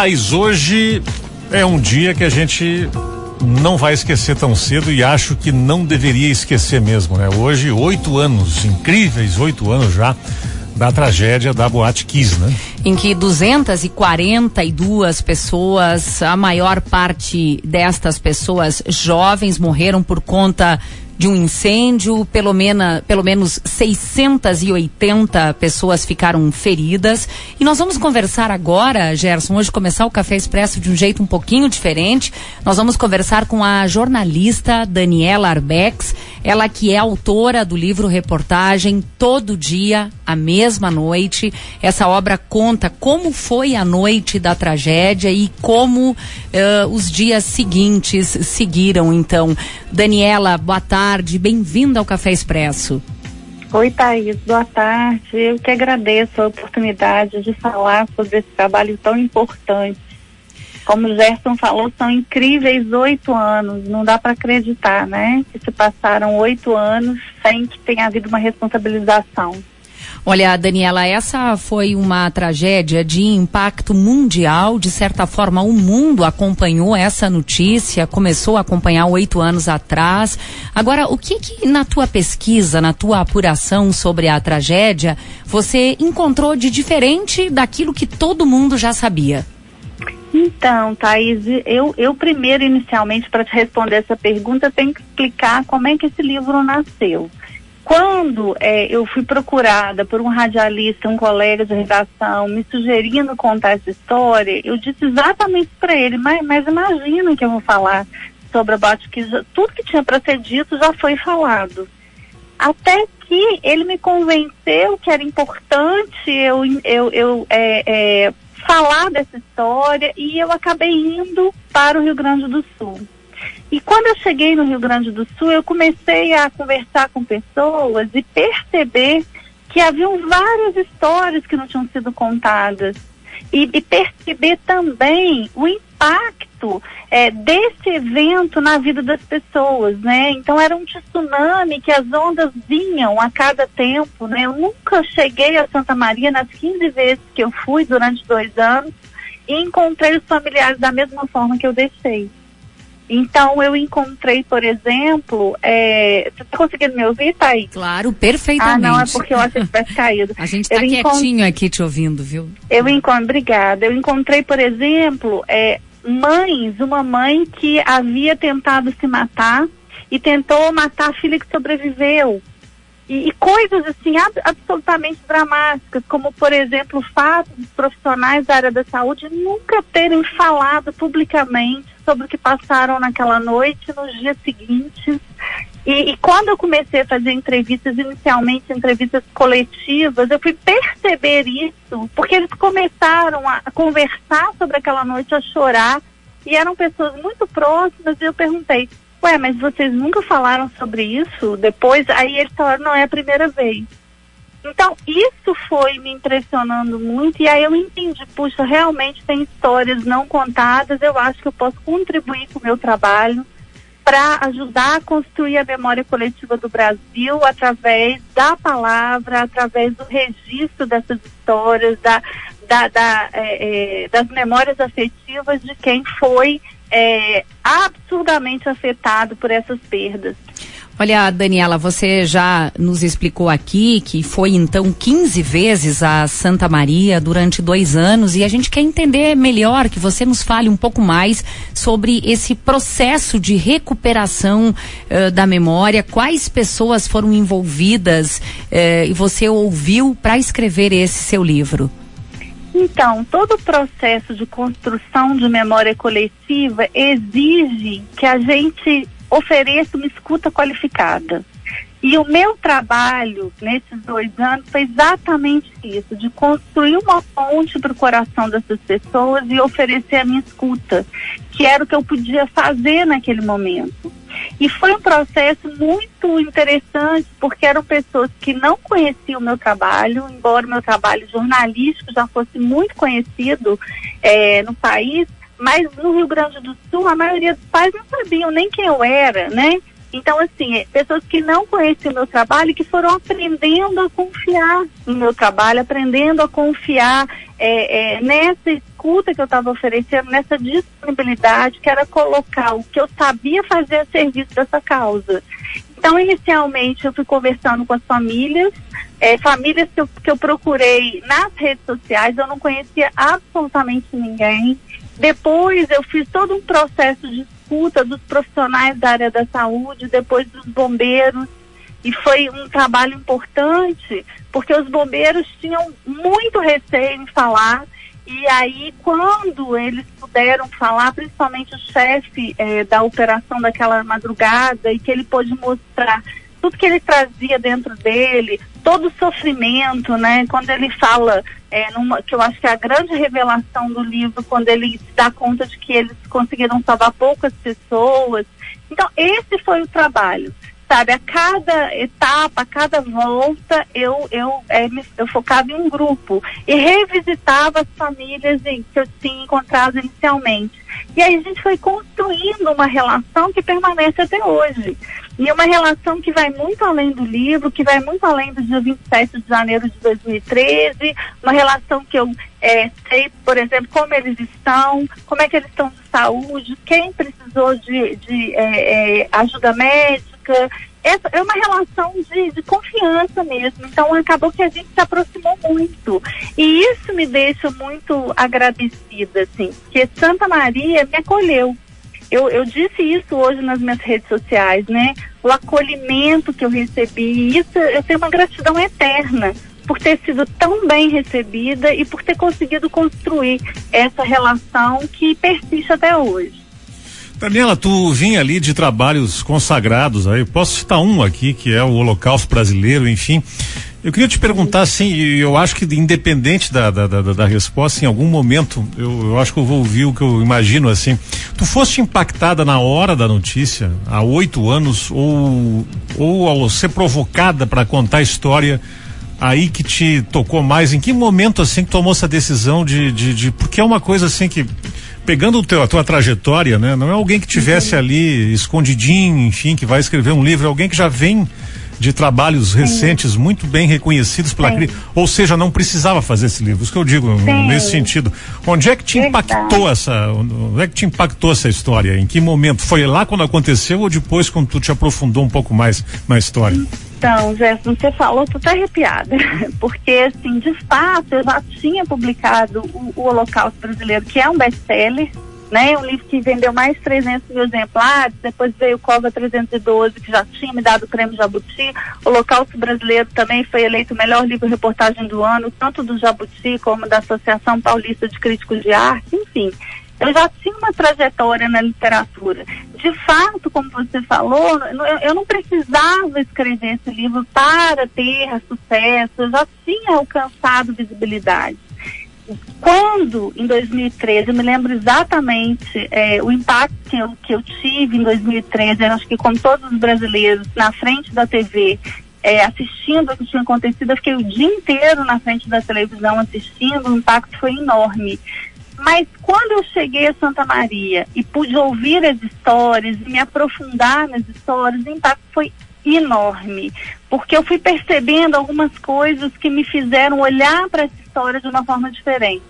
Thaís, hoje é um dia que a gente não vai esquecer tão cedo e acho que não deveria esquecer mesmo, né? Hoje, oito anos, incríveis oito anos já da tragédia da Boate Kiss, né? Em que 242 pessoas, a maior parte destas pessoas jovens morreram por conta de um incêndio, pelo, mena, pelo menos 680 pessoas ficaram feridas. E nós vamos conversar agora, Gerson, hoje começar o Café Expresso de um jeito um pouquinho diferente. Nós vamos conversar com a jornalista Daniela Arbex, ela que é autora do livro reportagem Todo Dia, a Mesma Noite. Essa obra conta como foi a noite da tragédia e como uh, os dias seguintes seguiram. Então, Daniela, boa tarde, bem-vinda ao Café Expresso. Oi, Thaís, boa tarde. Eu que agradeço a oportunidade de falar sobre esse trabalho tão importante. Como o Gerson falou, são incríveis oito anos. Não dá para acreditar, né? Que se passaram oito anos sem que tenha havido uma responsabilização. Olha, Daniela, essa foi uma tragédia de impacto mundial. De certa forma, o mundo acompanhou essa notícia, começou a acompanhar oito anos atrás. Agora, o que, que na tua pesquisa, na tua apuração sobre a tragédia, você encontrou de diferente daquilo que todo mundo já sabia? Então, Thaís, eu, eu primeiro, inicialmente, para te responder essa pergunta, tenho que explicar como é que esse livro nasceu. Quando é, eu fui procurada por um radialista, um colega de redação, me sugerindo contar essa história, eu disse exatamente para ele, mas, mas imagina que eu vou falar sobre a Botkiss, tudo que tinha para ser dito já foi falado. Até que ele me convenceu que era importante eu, eu, eu é, é, falar dessa história e eu acabei indo para o Rio Grande do Sul. E quando eu cheguei no Rio Grande do Sul, eu comecei a conversar com pessoas e perceber que haviam várias histórias que não tinham sido contadas. E, e perceber também o impacto é, desse evento na vida das pessoas, né? Então era um tsunami que as ondas vinham a cada tempo, né? Eu nunca cheguei a Santa Maria nas 15 vezes que eu fui durante dois anos e encontrei os familiares da mesma forma que eu deixei. Então, eu encontrei, por exemplo, é... você está conseguindo me ouvir, Thaís? Claro, perfeitamente. Ah, não, é porque eu achei que tivesse caído. A gente está quietinho aqui te ouvindo, viu? Eu encontro, obrigada. Eu encontrei, por exemplo, é, mães, uma mãe que havia tentado se matar e tentou matar a filha que sobreviveu. E, e coisas assim ab absolutamente dramáticas, como por exemplo o fato dos profissionais da área da saúde nunca terem falado publicamente sobre o que passaram naquela noite, nos dias seguintes. E, e, quando eu comecei a fazer entrevistas, inicialmente entrevistas coletivas, eu fui perceber isso, porque eles começaram a, a conversar sobre aquela noite, a chorar, e eram pessoas muito próximas, e eu perguntei, ué, mas vocês nunca falaram sobre isso? Depois, aí eles falaram, não é a primeira vez. Então, isso foi me impressionando muito, e aí eu entendi, puxa, realmente tem histórias não contadas, eu acho que eu posso contribuir com o meu trabalho para ajudar a construir a memória coletiva do Brasil através da palavra, através do registro dessas histórias, da, da, da é, é, das memórias afetivas de quem foi é, absurdamente afetado por essas perdas. Olha, Daniela, você já nos explicou aqui que foi então 15 vezes a Santa Maria durante dois anos e a gente quer entender melhor que você nos fale um pouco mais sobre esse processo de recuperação uh, da memória, quais pessoas foram envolvidas uh, e você ouviu para escrever esse seu livro. Então, todo o processo de construção de memória coletiva exige que a gente ofereça uma escuta qualificada. E o meu trabalho nesses dois anos foi exatamente isso, de construir uma ponte para o coração dessas pessoas e oferecer a minha escuta, que era o que eu podia fazer naquele momento. E foi um processo muito interessante, porque eram pessoas que não conheciam o meu trabalho, embora o meu trabalho jornalístico já fosse muito conhecido é, no país, mas no Rio Grande do Sul a maioria dos pais não sabiam nem quem eu era, né? Então, assim, é, pessoas que não conheciam o meu trabalho, que foram aprendendo a confiar no meu trabalho, aprendendo a confiar é, é, nessa escuta que eu estava oferecendo, nessa disponibilidade, que era colocar o que eu sabia fazer a serviço dessa causa. Então, inicialmente, eu fui conversando com as famílias, é, famílias que eu, que eu procurei nas redes sociais, eu não conhecia absolutamente ninguém. Depois, eu fiz todo um processo de escuta dos profissionais da área da saúde, depois dos bombeiros, e foi um trabalho importante, porque os bombeiros tinham muito receio em falar, e aí quando eles puderam falar, principalmente o chefe eh, da operação daquela madrugada, e que ele pôde mostrar tudo que ele trazia dentro dele, todo o sofrimento, né? Quando ele fala, é, numa, que eu acho que é a grande revelação do livro, quando ele se dá conta de que eles conseguiram salvar poucas pessoas. Então, esse foi o trabalho sabe, a cada etapa, a cada volta, eu, eu, é, eu focava em um grupo e revisitava as famílias em, que eu tinha encontrado inicialmente. E aí a gente foi construindo uma relação que permanece até hoje. E uma relação que vai muito além do livro, que vai muito além do dia 27 de janeiro de 2013, uma relação que eu é, sei, por exemplo, como eles estão, como é que eles estão de saúde, quem precisou de, de é, é, ajuda médica, essa é uma relação de, de, confiança mesmo. Então acabou que a gente se aproximou muito. E isso me deixa muito agradecida, assim, que Santa Maria me acolheu. Eu, eu disse isso hoje nas minhas redes sociais, né? O acolhimento que eu recebi, isso eu tenho uma gratidão eterna por ter sido tão bem recebida e por ter conseguido construir essa relação que persiste até hoje. Daniela, tu vinha ali de trabalhos consagrados aí, posso citar um aqui, que é o Holocausto Brasileiro, enfim. Eu queria te perguntar, assim, eu acho que independente da, da, da, da resposta, em algum momento, eu, eu, acho que eu vou ouvir o que eu imagino, assim. Tu foste impactada na hora da notícia, há oito anos, ou, ou ao ser provocada para contar a história, aí que te tocou mais? Em que momento, assim, que tomou essa decisão de, de, de porque é uma coisa, assim, que pegando teu, a tua trajetória, né? Não é alguém que tivesse ali escondidinho, enfim, que vai escrever um livro, é alguém que já vem de trabalhos recentes muito bem reconhecidos pela crítica, ou seja, não precisava fazer esse livro. Isso que eu digo Sim. nesse sentido. Onde é que te Verdade. impactou essa, onde é que te impactou essa história? Em que momento? Foi lá quando aconteceu ou depois quando tu te aprofundou um pouco mais na história? Então, Gerson, você falou, tô até arrepiada, porque, assim, de fato, eu já tinha publicado o, o Holocausto Brasileiro, que é um best-seller, né? Um livro que vendeu mais de 300 mil exemplares, depois veio o Cova 312, que já tinha me dado o prêmio Jabuti. O Holocausto Brasileiro também foi eleito o melhor livro-reportagem do ano, tanto do Jabuti como da Associação Paulista de Críticos de Arte, enfim eu já tinha uma trajetória na literatura. De fato, como você falou, eu não precisava escrever esse livro para ter sucesso, eu já tinha alcançado visibilidade. Quando, em 2013, eu me lembro exatamente é, o impacto que eu, que eu tive em 2013, eu acho que como todos os brasileiros, na frente da TV, é, assistindo o que tinha acontecido, eu fiquei o dia inteiro na frente da televisão assistindo, o impacto foi enorme. Mas quando eu cheguei a Santa Maria e pude ouvir as histórias e me aprofundar nas histórias, o impacto foi enorme, porque eu fui percebendo algumas coisas que me fizeram olhar para essa história de uma forma diferente.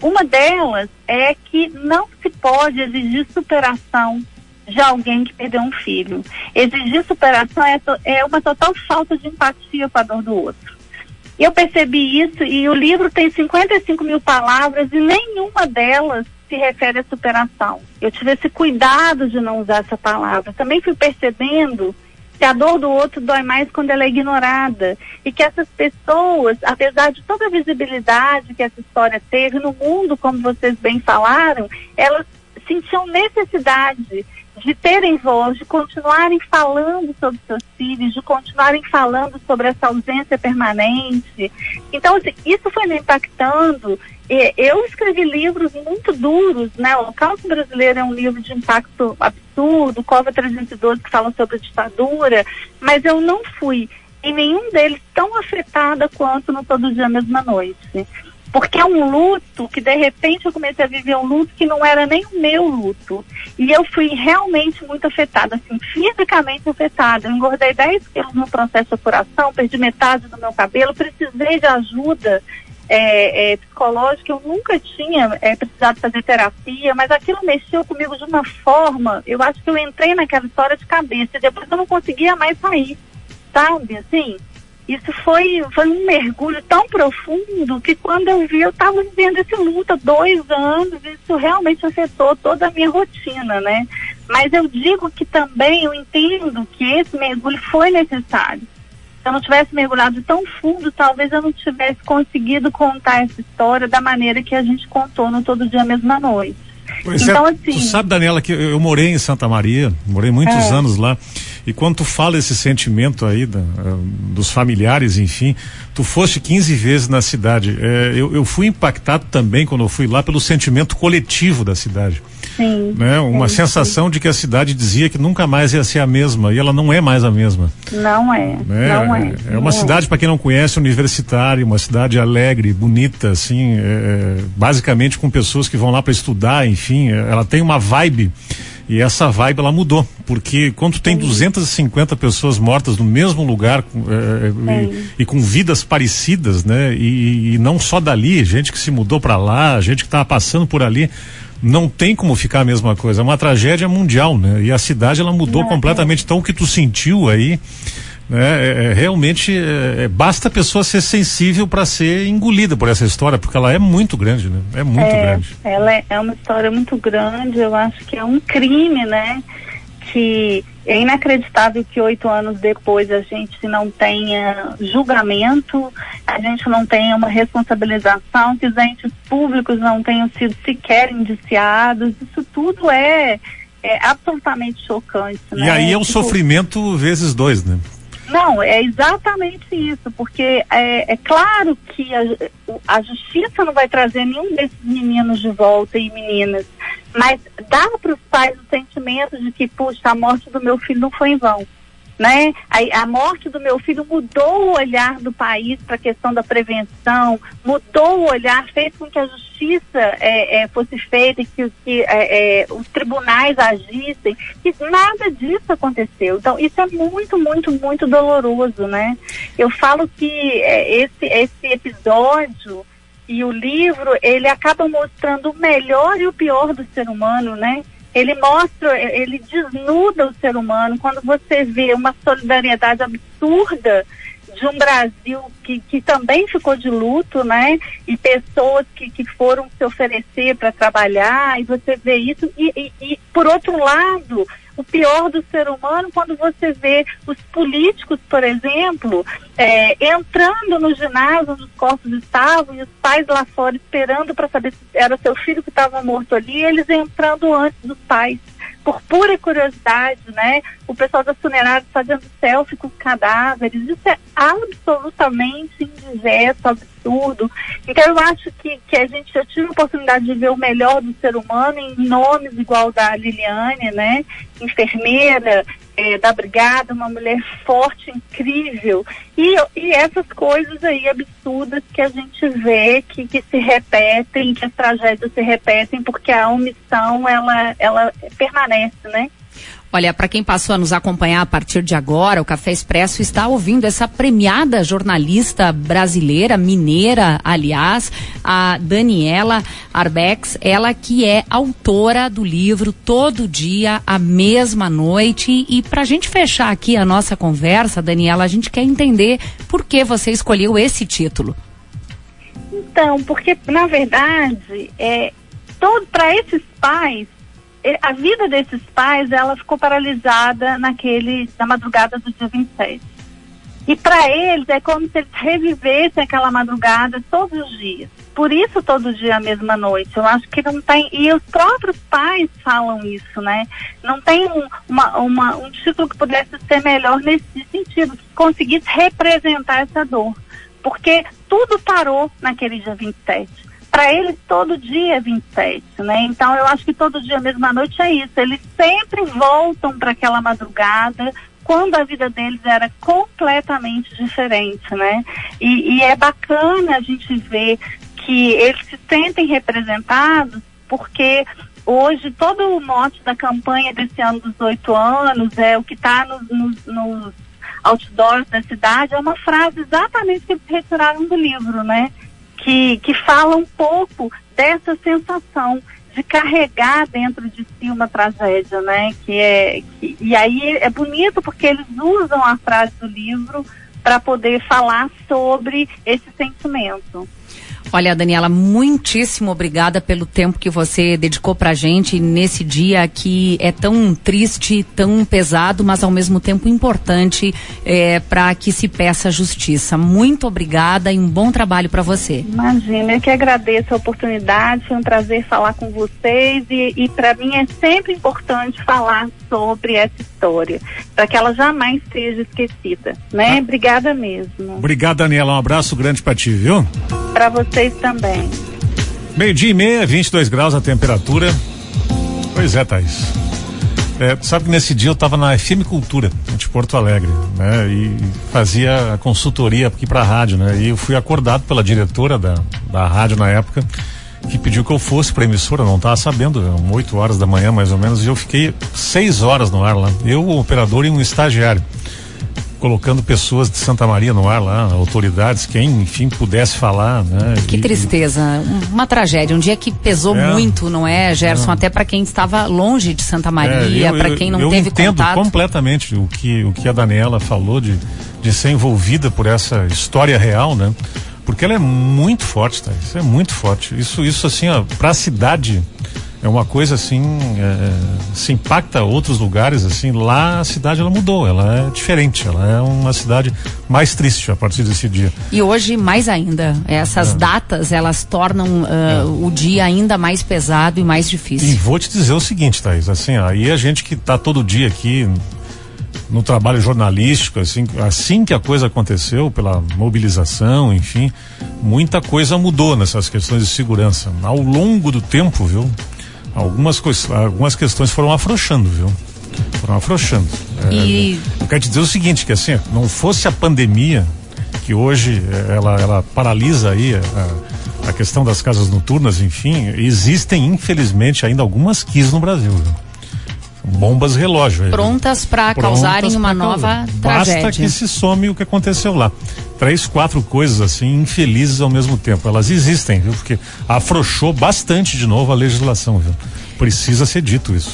Uma delas é que não se pode exigir superação de alguém que perdeu um filho. Exigir superação é, é uma total falta de empatia com a dor do outro. Eu percebi isso e o livro tem 55 mil palavras e nenhuma delas se refere à superação. Eu tive esse cuidado de não usar essa palavra. Também fui percebendo que a dor do outro dói mais quando ela é ignorada e que essas pessoas, apesar de toda a visibilidade que essa história teve no mundo, como vocês bem falaram, elas sentiam necessidade de terem voz, de continuarem falando sobre seus filhos, de continuarem falando sobre essa ausência permanente. Então, assim, isso foi me impactando. Eu escrevi livros muito duros, né? O Holocausto Brasileiro é um livro de impacto absurdo, Cova 312 que fala sobre a ditadura, mas eu não fui em nenhum deles tão afetada quanto no Todo Dia Mesma Noite. Porque é um luto que de repente eu comecei a viver um luto que não era nem o meu luto. E eu fui realmente muito afetada, assim, fisicamente afetada. Eu engordei 10 quilos no processo de apuração, perdi metade do meu cabelo, precisei de ajuda é, é, psicológica, eu nunca tinha é, precisado fazer terapia, mas aquilo mexeu comigo de uma forma, eu acho que eu entrei naquela história de cabeça e depois eu não conseguia mais sair, sabe? Assim, isso foi, foi um mergulho tão profundo que quando eu vi, eu estava vivendo esse luto há dois anos, isso realmente afetou toda a minha rotina, né? Mas eu digo que também eu entendo que esse mergulho foi necessário se eu não tivesse mergulhado tão fundo, talvez eu não tivesse conseguido contar essa história da maneira que a gente contou no Todo Dia Mesma Noite. Pois é, então, é, assim. Tu sabe, Daniela, que eu, eu, morei em Santa Maria, morei muitos é. anos lá. E quando tu fala esse sentimento aí da, uh, dos familiares, enfim, tu foste 15 vezes na cidade. É, eu, eu fui impactado também quando eu fui lá pelo sentimento coletivo da cidade. Sim. Né? Uma sim, sensação sim. de que a cidade dizia que nunca mais ia ser a mesma e ela não é mais a mesma. Não é. Né? Não é. É uma não cidade, é. para quem não conhece, universitária, uma cidade alegre, bonita, assim, é, é basicamente com pessoas que vão lá para estudar, enfim, é, ela tem uma vibe. E essa vibe ela mudou, porque quando tem 250 pessoas mortas no mesmo lugar é, e, e, com vidas parecidas, né? E, e, não só dali, gente que se mudou para lá, gente que estava passando por ali, não tem como ficar a mesma coisa. É uma tragédia mundial, né? E a cidade ela mudou não, completamente. É. Então o que tu sentiu aí, né? É, é realmente é, é, basta a pessoa ser sensível para ser engolida por essa história, porque ela é muito grande, né? É muito é, grande. Ela é uma história muito grande. Eu acho que é um crime, né? que é inacreditável que oito anos depois a gente não tenha julgamento, a gente não tenha uma responsabilização, que os entes públicos não tenham sido sequer indiciados. Isso tudo é, é absolutamente chocante. Né? E aí é o tipo, sofrimento vezes dois, né? Não, é exatamente isso, porque é, é claro que a, a, justiça não vai trazer nenhum desses meninos de volta e meninas, mas dá para os pais o sentimento de que, puxa, a morte do meu filho não foi em vão né? A, a, morte do meu filho mudou o olhar do país para a questão da prevenção, mudou o olhar, fez com que a justiça é, é, fosse feita, que, que é, é os tribunais agissem, e nada disso aconteceu. Então, isso é muito, muito, muito doloroso, né? Eu falo que é, esse, esse episódio e o livro, ele acaba mostrando o melhor e o pior do ser humano, né? Ele mostra, ele desnuda o ser humano quando você vê uma solidariedade absurda de um Brasil que, que também ficou de luto, né? E pessoas que, que foram se oferecer para trabalhar, e você vê isso. E, e, e, por outro lado, o pior do ser humano quando você vê os políticos, por exemplo, é, entrando no ginásio onde os corpos estavam e os pais lá fora esperando para saber se era seu filho que estava morto ali, eles entrando antes dos pais por pura curiosidade, né? O pessoal das funerárias fazendo selfie com os cadáveres, isso é absolutamente indigesto, absurdo. Então eu acho que, que a gente, já tive a oportunidade de ver o melhor do ser humano em nomes igual da Liliane, né? Enfermeira, é, da brigada, uma mulher forte, incrível. E, e essas coisas aí absurdas que a gente vê que, que se repetem, que as tragédias se repetem, porque a omissão ela, ela permanece, né? Olha, para quem passou a nos acompanhar a partir de agora, o Café Expresso está ouvindo essa premiada jornalista brasileira, mineira, aliás, a Daniela Arbex, ela que é autora do livro Todo Dia, a Mesma Noite. E para a gente fechar aqui a nossa conversa, Daniela, a gente quer entender por que você escolheu esse título. Então, porque na verdade, é, para esses pais a vida desses pais, ela ficou paralisada naquele, na madrugada do dia 27. E para eles é como se eles revivessem aquela madrugada todos os dias. Por isso todo dia a mesma noite. Eu acho que não tem. E os próprios pais falam isso, né? Não tem um, uma, uma, um título que pudesse ser melhor nesse sentido, que conseguisse representar essa dor. Porque tudo parou naquele dia 27 para eles todo dia é 27, né? Então eu acho que todo dia, mesma noite, é isso. Eles sempre voltam para aquela madrugada quando a vida deles era completamente diferente, né? E, e é bacana a gente ver que eles se sentem representados porque hoje todo o mote da campanha desse ano dos oito anos é o que está nos, nos, nos outdoors da cidade é uma frase exatamente que eles retiraram do livro, né? Que, que fala um pouco dessa sensação de carregar dentro de si uma tragédia, né? Que é que, e aí é bonito porque eles usam a frase do livro para poder falar sobre esse sentimento. Olha, Daniela, muitíssimo obrigada pelo tempo que você dedicou pra gente nesse dia que é tão triste, tão pesado, mas ao mesmo tempo importante é, para que se peça justiça. Muito obrigada e um bom trabalho para você. Imagina, eu que agradeço a oportunidade, foi um prazer falar com vocês e, e para mim é sempre importante falar sobre essa história, para que ela jamais seja esquecida, né? Ah. Obrigada mesmo. Obrigado, Daniela, um abraço grande para ti, viu? Para vocês também. Meio-dia e meia, 22 graus a temperatura. Pois é, Thaís. É, sabe que nesse dia eu estava na FM Cultura, de Porto Alegre, né? E fazia a consultoria aqui para a rádio, né? E eu fui acordado pela diretora da, da rádio na época, que pediu que eu fosse para emissora, não estava sabendo, eram 8 horas da manhã mais ou menos, e eu fiquei seis horas no ar lá. Eu, o operador e um estagiário colocando pessoas de Santa Maria no ar lá, autoridades, quem, enfim, pudesse falar, né? Que e, tristeza, uma tragédia, um dia que pesou é, muito, não é, Gerson? É. Até para quem estava longe de Santa Maria, é, para quem não eu teve entendo contato. completamente o que o que a Daniela falou de de ser envolvida por essa história real, né? Porque ela é muito forte, tá? Isso é muito forte. Isso, isso assim, ó, para a cidade é uma coisa assim, é, se impacta outros lugares assim. Lá a cidade ela mudou, ela é diferente, ela é uma cidade mais triste a partir desse dia. E hoje mais ainda, essas é. datas elas tornam uh, é. o dia ainda mais pesado e mais difícil. E vou te dizer o seguinte, Thaís, assim, aí a gente que está todo dia aqui no trabalho jornalístico, assim, assim que a coisa aconteceu, pela mobilização, enfim, muita coisa mudou nessas questões de segurança. Ao longo do tempo, viu? Algumas, algumas questões foram afrouxando, viu? Foram afrouxando. E... É, eu quero te dizer o seguinte, que assim, não fosse a pandemia, que hoje é, ela, ela paralisa aí a, a questão das casas noturnas, enfim, existem infelizmente ainda algumas quis no Brasil. Viu? bombas relógio. Prontas para causarem uma nova causar. tragédia. Basta que se some o que aconteceu lá. Três, quatro coisas assim, infelizes ao mesmo tempo. Elas existem, viu? Porque afrouxou bastante de novo a legislação, viu? Precisa ser dito isso.